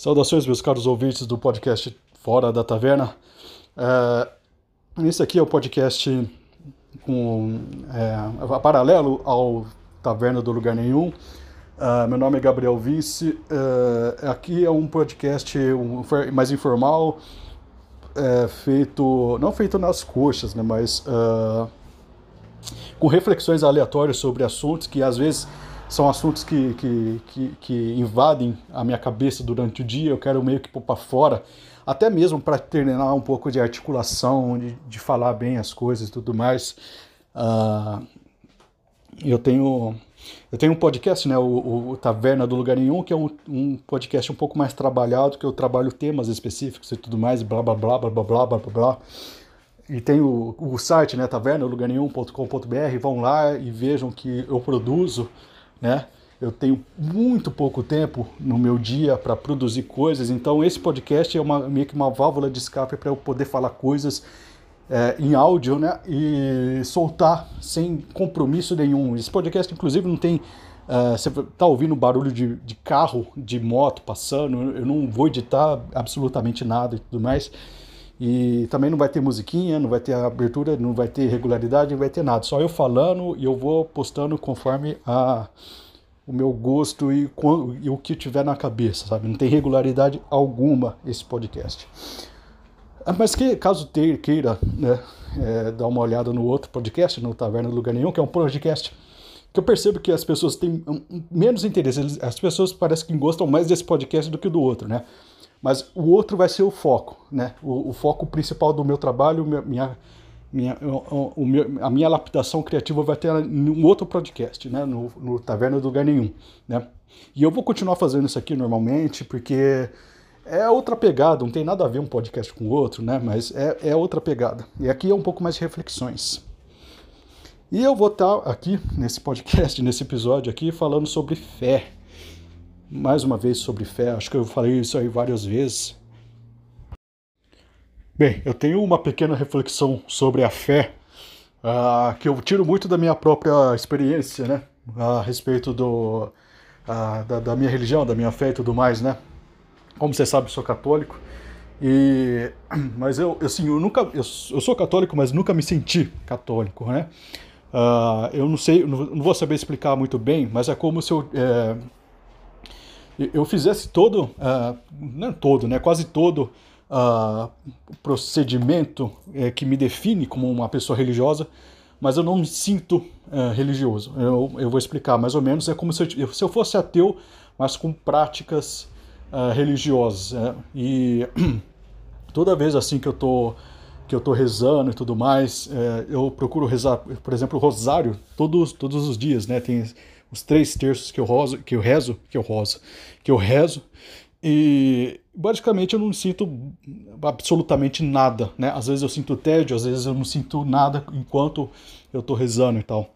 Saudações, meus caros ouvintes do podcast Fora da Taverna. É, esse aqui é o podcast com, é, paralelo ao Taverna do Lugar Nenhum. Uh, meu nome é Gabriel Vice. Uh, aqui é um podcast mais informal, é, feito não feito nas coxas, né, mas uh, com reflexões aleatórias sobre assuntos que às vezes são assuntos que, que, que, que, invadem a minha cabeça durante o dia, eu quero meio que pôr para fora, até mesmo para treinar um pouco de articulação, de, de, falar bem as coisas e tudo mais. Uh, eu tenho eu tenho um podcast, né, o, o Taverna do Lugar Nenhum, que é um, um, podcast um pouco mais trabalhado, que eu trabalho temas específicos e tudo mais, blá blá blá blá blá blá blá blá. blá. E tem o, o site, né, tavernalugarium.com.br, vão lá e vejam que eu produzo né? Eu tenho muito pouco tempo no meu dia para produzir coisas, então esse podcast é uma, meio que uma válvula de escape para eu poder falar coisas é, em áudio, né? E soltar sem compromisso nenhum. Esse podcast, inclusive, não tem. Uh, você tá ouvindo barulho de, de carro, de moto passando, eu não vou editar absolutamente nada e tudo mais. E também não vai ter musiquinha, não vai ter abertura, não vai ter regularidade, não vai ter nada. Só eu falando e eu vou postando conforme a, o meu gosto e, e o que tiver na cabeça, sabe? Não tem regularidade alguma esse podcast. Ah, mas que, caso te, queira né, é, dar uma olhada no outro podcast, no Taverna do Lugar Nenhum, que é um podcast que eu percebo que as pessoas têm menos interesse. As pessoas parecem que gostam mais desse podcast do que do outro, né? Mas o outro vai ser o foco, né? O, o foco principal do meu trabalho, minha, minha, o, o meu, a minha lapidação criativa vai ter um outro podcast, né? No, no Taverna do Lugar Nenhum, né? E eu vou continuar fazendo isso aqui normalmente, porque é outra pegada, não tem nada a ver um podcast com o outro, né? Mas é, é outra pegada. E aqui é um pouco mais de reflexões. E eu vou estar aqui nesse podcast, nesse episódio aqui, falando sobre fé mais uma vez sobre fé, acho que eu falei isso aí várias vezes. Bem, eu tenho uma pequena reflexão sobre a fé, uh, que eu tiro muito da minha própria experiência, né? A respeito do, uh, da, da, minha religião, da minha fé e tudo mais, né? Como você sabe, eu sou católico. E, mas eu, assim, eu nunca, eu, eu sou católico, mas nunca me senti católico, né? Uh, eu não sei, não, não, vou saber explicar muito bem, mas é como se eu é, eu fizesse todo, uh, não todo, né, quase todo uh, procedimento uh, que me define como uma pessoa religiosa, mas eu não me sinto uh, religioso. Eu, eu, vou explicar mais ou menos. É como se eu, se eu fosse ateu, mas com práticas religiosas. Né? E toda vez assim que eu tô que eu tô rezando e tudo mais, eu procuro rezar, por exemplo, o rosário todos, todos os dias, né? Tem os três terços que eu, roso, que eu rezo, que eu roso, que eu rezo, e basicamente eu não sinto absolutamente nada, né? Às vezes eu sinto tédio, às vezes eu não sinto nada enquanto eu estou rezando e tal.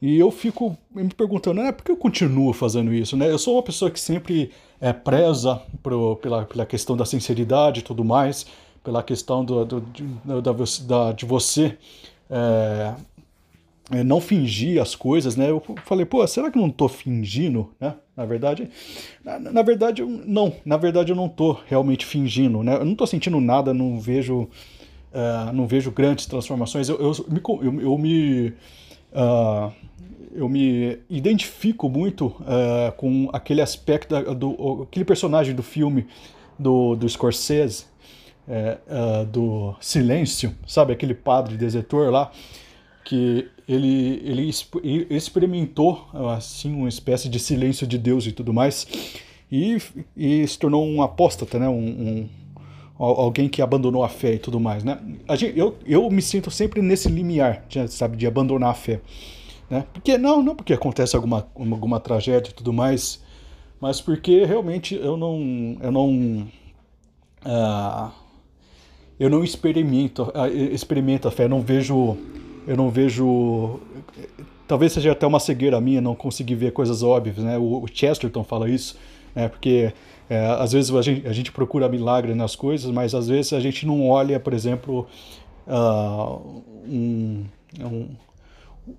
E eu fico me perguntando, né, por que eu continuo fazendo isso, né? Eu sou uma pessoa que sempre é preza pro, pela, pela questão da sinceridade e tudo mais, pela questão do, do de, da, da, de você é, é, não fingir as coisas, né? Eu falei, pô, será que eu não tô fingindo, né? Na verdade, na, na verdade, não. Na verdade, eu não tô realmente fingindo, né? Eu não tô sentindo nada, não vejo, uh, não vejo grandes transformações. Eu, eu, eu, eu me, uh, eu me identifico muito uh, com aquele aspecto do, aquele personagem do filme do, do Scorsese, é, do Silêncio, sabe? Aquele padre desertor lá que ele, ele experimentou assim uma espécie de silêncio de Deus e tudo mais e, e se tornou um apóstata, né? Um, um, alguém que abandonou a fé e tudo mais, né? Gente, eu, eu me sinto sempre nesse limiar, sabe, de abandonar a fé, né? Porque não, não porque acontece alguma alguma tragédia e tudo mais, mas porque realmente eu não eu não uh, eu não experimento uh, experimento a fé, não vejo eu não vejo. Talvez seja até uma cegueira minha não conseguir ver coisas óbvias, né? O Chesterton fala isso, né? Porque é, às vezes a gente, a gente, procura milagre nas coisas, mas às vezes a gente não olha, por exemplo, uh, um, um,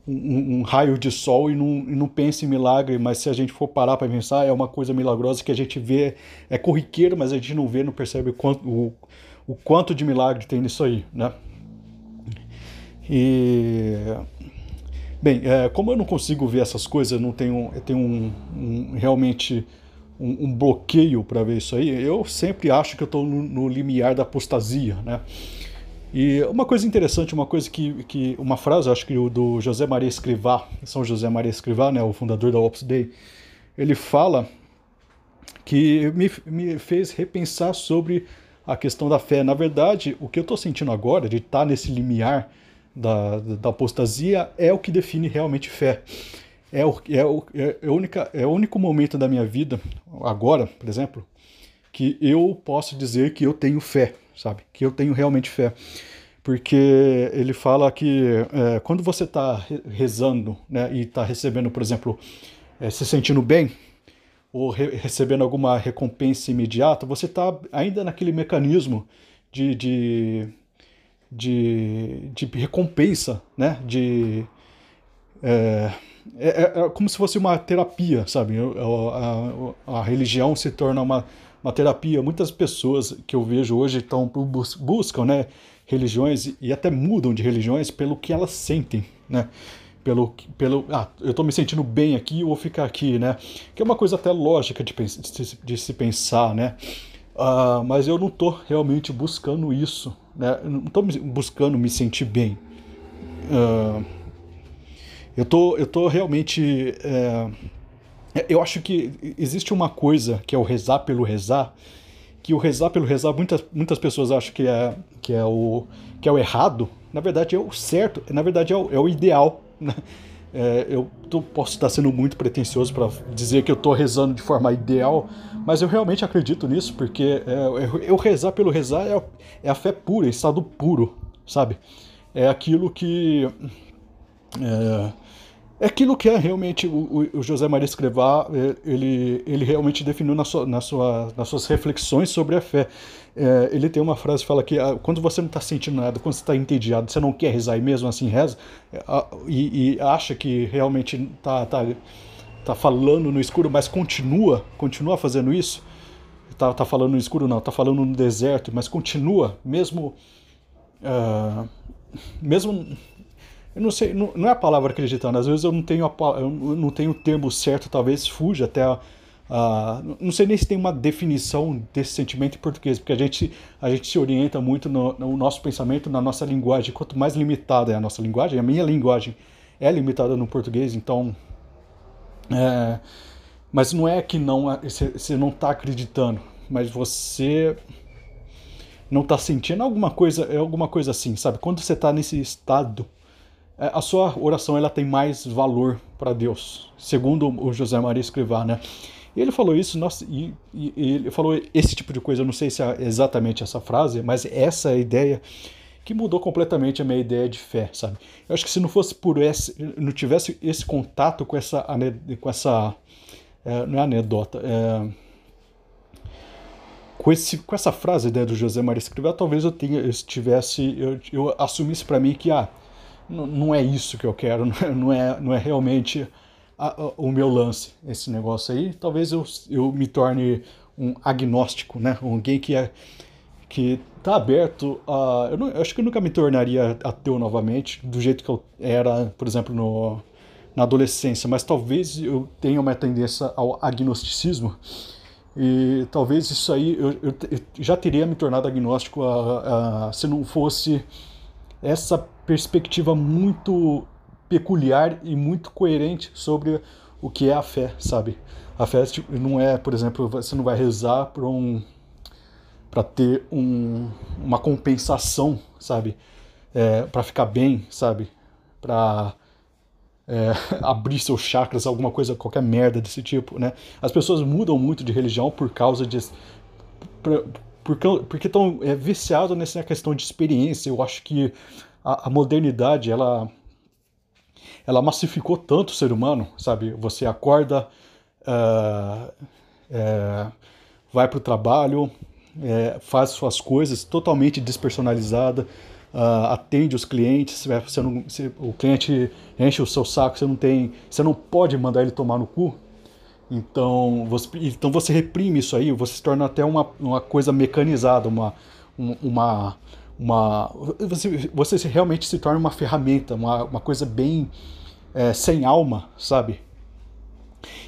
um, um, raio de sol e não, e não pensa em milagre, mas se a gente for parar para pensar, é uma coisa milagrosa que a gente vê, é corriqueiro, mas a gente não vê, não percebe o quanto, o, o quanto de milagre tem nisso aí, né? E bem, é, como eu não consigo ver essas coisas, não tenho, eu tenho um, um realmente um, um bloqueio para ver isso aí. Eu sempre acho que eu estou no, no limiar da apostasia, né? E uma coisa interessante, uma coisa que, que uma frase, acho que do José Maria Escrivá, São José Maria Escrivá, né, o fundador da Opus Dei, ele fala que me, me fez repensar sobre a questão da fé. Na verdade, o que eu estou sentindo agora, de estar tá nesse limiar da, da apostasia, é o que define realmente fé. É o, é, o, é, a única, é o único momento da minha vida, agora, por exemplo, que eu posso dizer que eu tenho fé sabe? Que eu tenho realmente fé. Porque ele fala que é, quando você está rezando né, e está recebendo, por exemplo, é, se sentindo bem, ou re recebendo alguma recompensa imediata, você está ainda naquele mecanismo de, de, de, de recompensa, né? De, é, é, é, é, como se fosse uma terapia, sabe? A, a, a religião se torna uma uma terapia. Muitas pessoas que eu vejo hoje estão buscam, né, religiões e até mudam de religiões pelo que elas sentem, né? Pelo, pelo ah, eu estou me sentindo bem aqui, eu vou ficar aqui, né? Que é uma coisa até lógica de, de, de se pensar, né? Uh, mas eu não estou realmente buscando isso, né? não estou buscando me sentir bem. Uh, eu tô, eu tô realmente é, eu acho que existe uma coisa que é o rezar pelo rezar, que o rezar pelo rezar muitas, muitas pessoas acham que é, que, é o, que é o errado, na verdade é o certo, na verdade é o, é o ideal. Né? É, eu tô, posso estar sendo muito pretencioso para dizer que eu estou rezando de forma ideal, mas eu realmente acredito nisso, porque é, eu rezar pelo rezar é, é a fé pura, é estado puro, sabe? É aquilo que. É, é aquilo que é realmente o, o José Maria Escrivá, é, ele, ele realmente definiu na sua, na sua, nas suas reflexões sobre a fé. É, ele tem uma frase que fala que ah, quando você não está sentindo nada, quando você está entediado, você não quer rezar e mesmo assim reza, é, e, e acha que realmente está tá, tá falando no escuro, mas continua, continua fazendo isso, está tá falando no escuro não, está falando no deserto, mas continua, mesmo... Uh, mesmo eu não sei, não, não, é a palavra acreditando, às vezes eu não tenho, a, eu não tenho o termo certo, talvez fuja até a, a, não sei nem se tem uma definição desse sentimento em português, porque a gente, a gente se orienta muito no, no nosso pensamento, na nossa linguagem. Quanto mais limitada é a nossa linguagem, a minha linguagem é limitada no português, então. É, mas não é que não você não está acreditando, mas você não está sentindo alguma coisa, é alguma coisa assim, sabe? Quando você está nesse estado é, a sua oração ela tem mais valor para Deus, segundo o José Maria Escrivá, né? E ele falou isso, nossa, e, e, e, ele falou esse tipo de coisa, eu não sei se é exatamente essa frase, mas essa é a ideia que mudou completamente a minha ideia de fé, sabe? Eu acho que se não fosse por esse, não tivesse esse contato com essa, com essa, é, não é anedota, é, com, esse, com essa frase né, do José Maria Escrivá, talvez eu tenha, eu estivesse, eu, eu assumisse para mim que, ah, não é isso que eu quero, não é, não é realmente a, a, o meu lance, esse negócio aí. Talvez eu, eu me torne um agnóstico, né? Alguém que é que está aberto a. Eu, não, eu, acho que eu nunca me tornaria ateu novamente, do jeito que eu era, por exemplo, no, na adolescência, mas talvez eu tenha uma tendência ao agnosticismo. E talvez isso aí eu, eu, eu já teria me tornado agnóstico a, a, se não fosse essa perspectiva muito peculiar e muito coerente sobre o que é a fé, sabe? A fé tipo, não é, por exemplo, você não vai rezar para um para ter um, uma compensação, sabe? É, para ficar bem, sabe? Para é, abrir seus chakras, alguma coisa, qualquer merda desse tipo, né? As pessoas mudam muito de religião por causa de porque estão é, viciados nessa questão de experiência. Eu acho que a, a, modernidade, ela, ela massificou tanto o ser humano, sabe? Você acorda, uh, é, vai para o trabalho, é, faz suas coisas totalmente despersonalizada. uh, atende os clientes, você não, você, o cliente enche o seu saco, você não tem, você não pode mandar ele tomar no cu. Então você, então você reprime isso aí, você se torna até uma, uma coisa mecanizada, uma, uma, uma você, você realmente se torna uma ferramenta, uma, uma coisa bem é, sem alma, sabe?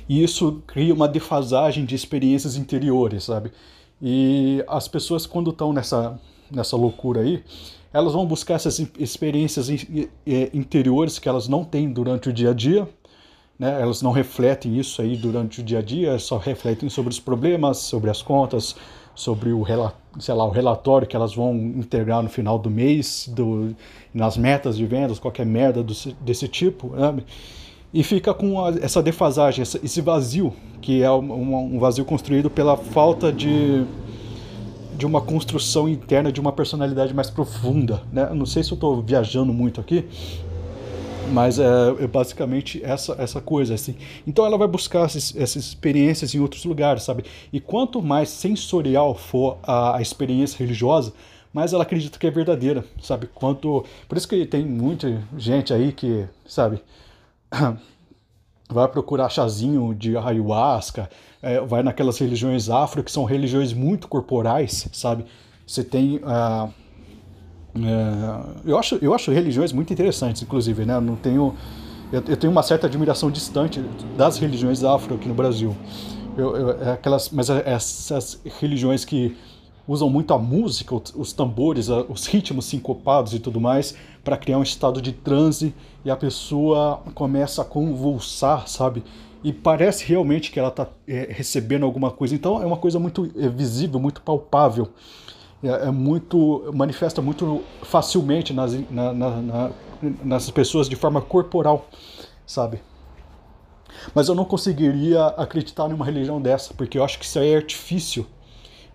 E isso cria uma defasagem de experiências interiores, sabe? E as pessoas quando estão nessa nessa loucura aí, elas vão buscar essas experiências interiores que elas não têm durante o dia a dia, né? elas não refletem isso aí durante o dia a dia, só refletem sobre os problemas, sobre as contas, sobre o, sei lá, o relatório que elas vão integrar no final do mês, do, nas metas de vendas, qualquer merda do, desse tipo, né? e fica com a, essa defasagem, esse vazio, que é um, um vazio construído pela falta de de uma construção interna de uma personalidade mais profunda, né? Não sei se eu estou viajando muito aqui, mas é, é, basicamente essa essa coisa assim. Então ela vai buscar essas, essas, experiências em outros lugares, sabe? E quanto mais sensorial for a, a experiência religiosa, mais ela acredita que é verdadeira, sabe? Quanto por isso que tem muita gente aí que, sabe, vai procurar chazinho de ayahuasca, é, vai naquelas religiões afro que são religiões muito corporais, sabe? Você tem. Uh, uh, eu, acho, eu acho religiões muito interessantes, inclusive, né? Eu não tenho. Eu, eu, tenho uma certa admiração distante das religiões afro aqui no Brasil. Eu, eu, é aquelas, mas é essas religiões que usam muito a música, os tambores, os ritmos sincopados e tudo mais, para criar um estado de transe e a pessoa começa a convulsar, sabe? E parece realmente que ela está é, recebendo alguma coisa. Então é uma coisa muito é, visível, muito palpável. É, é, muito manifesta muito facilmente nas, na, na, na, nas pessoas de forma corporal, sabe? Mas eu não conseguiria acreditar numa religião dessa, porque eu acho que isso é artifício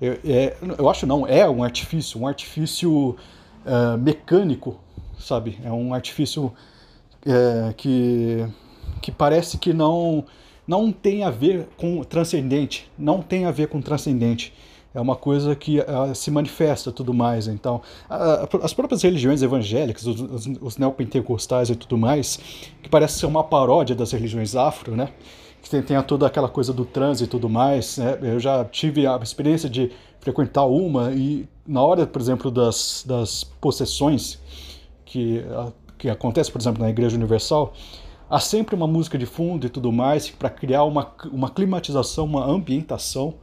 eu, é, eu acho não, é um artifício, um artifício uh, mecânico, sabe? É um artifício é, que, que parece que não, não tem a ver com transcendente, não tem a ver com transcendente. É uma coisa que uh, se manifesta tudo mais. Então, uh, as próprias religiões evangélicas, os, os, os neopentecostais e tudo mais, que parece ser uma paródia das religiões afro, né? que tem, tem toda aquela coisa do trânsito e tudo mais. Né? Eu já tive a experiência de frequentar uma e na hora, por exemplo, das, das possessões que, que acontece, por exemplo, na Igreja Universal, há sempre uma música de fundo e tudo mais para criar uma, uma climatização, uma ambientação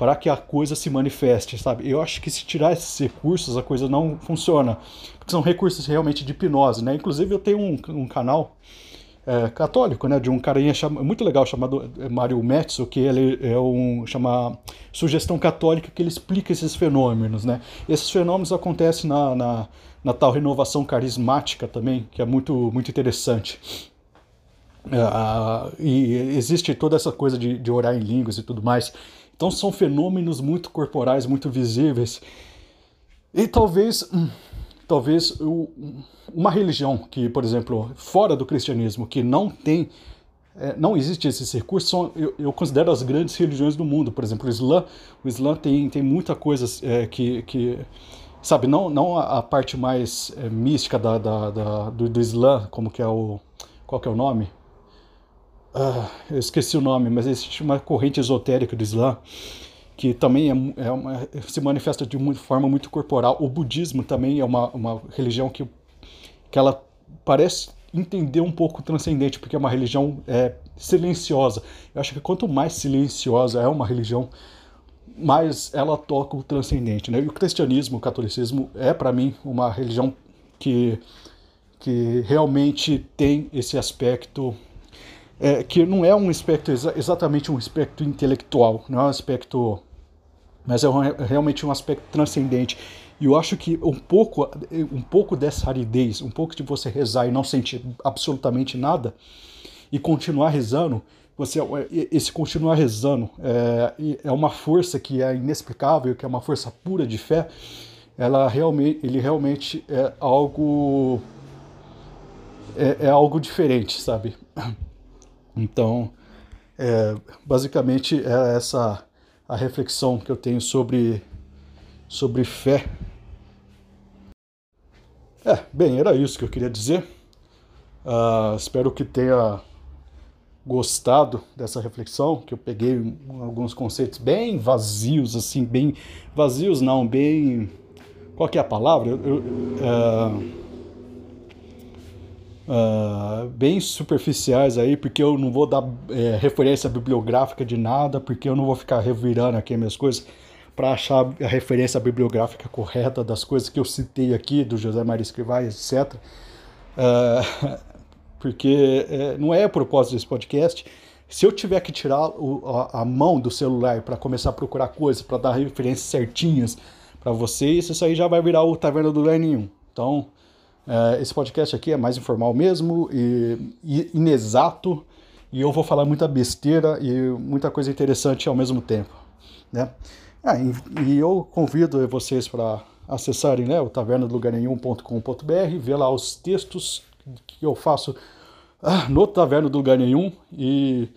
para que a coisa se manifeste, sabe? Eu acho que se tirar esses recursos, a coisa não funciona. Porque são recursos realmente de hipnose, né? Inclusive eu tenho um, um canal é, católico, né, de um carinha muito legal chamado é, Mário Metzo, que ele é um chama sugestão católica que ele explica esses fenômenos, né? Esses fenômenos acontecem na, na, na tal renovação carismática também, que é muito muito interessante. É, e existe toda essa coisa de, de orar em línguas e tudo mais. Então são fenômenos muito corporais, muito visíveis. E talvez hum, talvez uma religião que, por exemplo, fora do cristianismo, que não tem, é, não existe são, eu, eu, considero as grandes religiões do mundo. Por exemplo, o Islã, o Islã tem, tem muita coisa é, que, que, sabe, não, não a, parte mais é, mística da, da, da do, do, Islã, como que é o, qual que é o nome? Ah, eu esqueci o nome, mas existe uma corrente esotérica do Islã que também é, é uma, se manifesta de uma forma muito corporal. O budismo também é uma, uma religião que, que ela parece entender um pouco transcendente, porque é uma religião é, silenciosa. Eu acho que quanto mais silenciosa é uma religião, mais ela toca o transcendente. Né? E o cristianismo, o catolicismo, é para mim uma religião que, que realmente tem esse aspecto é, que não é um aspecto exatamente um aspecto intelectual, não é um aspecto mas é um, realmente um aspecto transcendente. E eu acho que um pouco, um pouco dessa aridez, um pouco de você rezar e não sentir absolutamente nada, e continuar rezando, você esse continuar rezando é, é uma força que é inexplicável, que é uma força pura de fé. Ela realmente, ele realmente é algo é, é algo diferente, sabe? Então, é, basicamente é essa a reflexão que eu tenho sobre, sobre fé. É, bem, era isso que eu queria dizer. Uh, espero que tenha gostado dessa reflexão, que eu peguei alguns conceitos bem vazios, assim, bem vazios não, bem qual que é a palavra? Eu, eu, uh, uh, bem superficiais aí, porque eu não vou dar é, referência bibliográfica de nada, porque eu não vou ficar revirando aqui minhas coisas para achar a referência bibliográfica correta das coisas que eu citei aqui, do José Maria Escrivá, etc. Uh, porque é, não é a propósito desse podcast. Se eu tiver que tirar o, a, a, mão do celular para começar a procurar coisas, para dar referências certinhas para vocês, isso aí já vai virar o Taverna do Lugar Nenhum. Então, esse podcast aqui é mais informal mesmo e, e inexato, e eu vou falar muita besteira e muita coisa interessante ao mesmo tempo. Né? Ah, e, e eu convido vocês para acessarem né, o tavernadolugarnenhum.com.br, ver lá os textos que eu faço ah, no Taverna do Lugar Nenhum e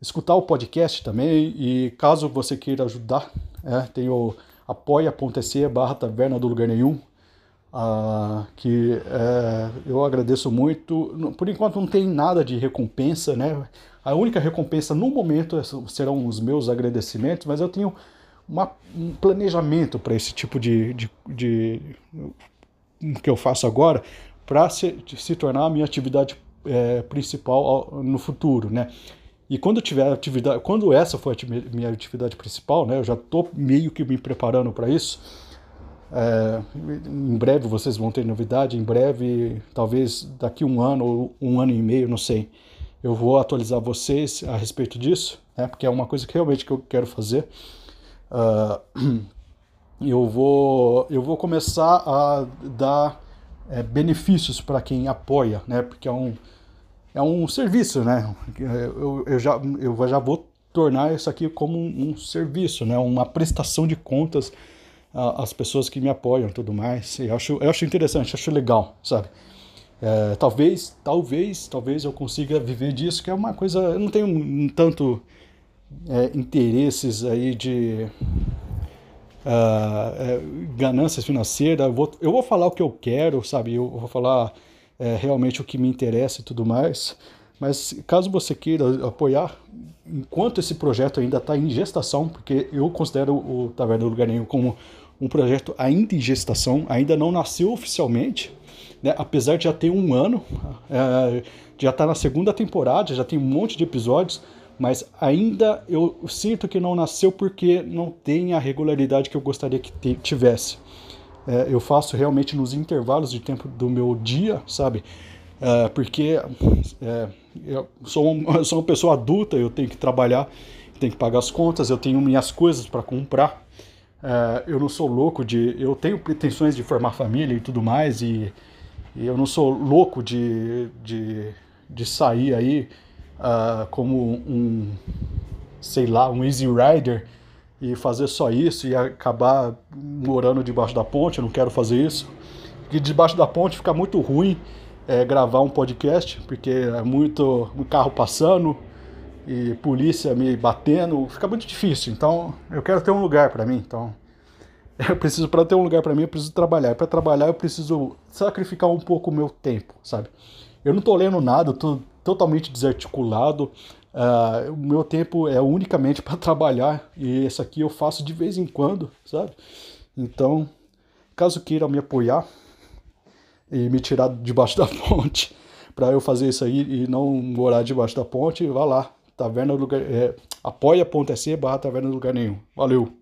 escutar o podcast também. E caso você queira ajudar, é, tem o apoia.se barra Taverna do Lugar Nenhum, ah, que é, eu agradeço muito. Por enquanto não tem nada de recompensa, né? A única recompensa no momento é, serão os meus agradecimentos, mas eu tenho uma, um planejamento para esse tipo de, de, de, que eu faço agora para se, se tornar a minha atividade é, principal no futuro, né? E quando tiver atividade, quando essa for a minha atividade principal, né, eu já estou meio que me preparando para isso. É, em breve vocês vão ter novidade, em breve, talvez daqui um ano ou um ano e meio, não sei, eu vou atualizar vocês a respeito disso, né, porque é uma coisa que realmente que eu quero fazer. Uh, eu vou eu vou começar a dar é, benefícios para quem apoia, né? Porque é um, é um serviço, né? Eu, eu, já, eu já vou tornar isso aqui como um, um serviço, né? Uma prestação de contas às pessoas que me apoiam tudo mais. Eu acho, eu acho interessante, acho legal, sabe? É, talvez, talvez, talvez eu consiga viver disso, que é uma coisa. Eu não tenho tanto é, interesses aí de uh, ganâncias financeiras. Eu vou, eu vou falar o que eu quero, sabe? Eu vou falar é, realmente o que me interessa e tudo mais. Mas caso você queira apoiar, enquanto esse projeto ainda está em gestação, porque eu considero o Taverna do Lugar Nenhum como um projeto ainda em gestação, ainda não nasceu oficialmente, né? apesar de já ter um ano, é, já está na segunda temporada, já tem um monte de episódios, mas ainda eu sinto que não nasceu porque não tem a regularidade que eu gostaria que tivesse. É, eu faço realmente nos intervalos de tempo do meu dia, sabe? É, porque é, eu, sou um, eu sou uma pessoa adulta, eu tenho que trabalhar, tenho que pagar as contas, eu tenho minhas coisas para comprar. É, eu não sou louco de. Eu tenho pretensões de formar família e tudo mais, e, e eu não sou louco de, de, de sair aí uh, como um, sei lá, um easy rider e fazer só isso e acabar morando debaixo da ponte, eu não quero fazer isso. Porque debaixo da ponte fica muito ruim é, gravar um podcast, porque é muito um carro passando e polícia me batendo, fica muito difícil. Então, eu quero ter um lugar para mim. Então, eu preciso para ter um lugar para mim, eu preciso trabalhar. Para trabalhar, eu preciso sacrificar um pouco o meu tempo, sabe? Eu não tô lendo nada, eu tô totalmente desarticulado. Uh, o meu tempo é unicamente para trabalhar e esse aqui eu faço de vez em quando, sabe? Então, caso queira me apoiar e me tirar debaixo da ponte para eu fazer isso aí e não morar debaixo da ponte, vá lá, taverna lugar, é, apoia.se barra taverna lugar nenhum. Valeu!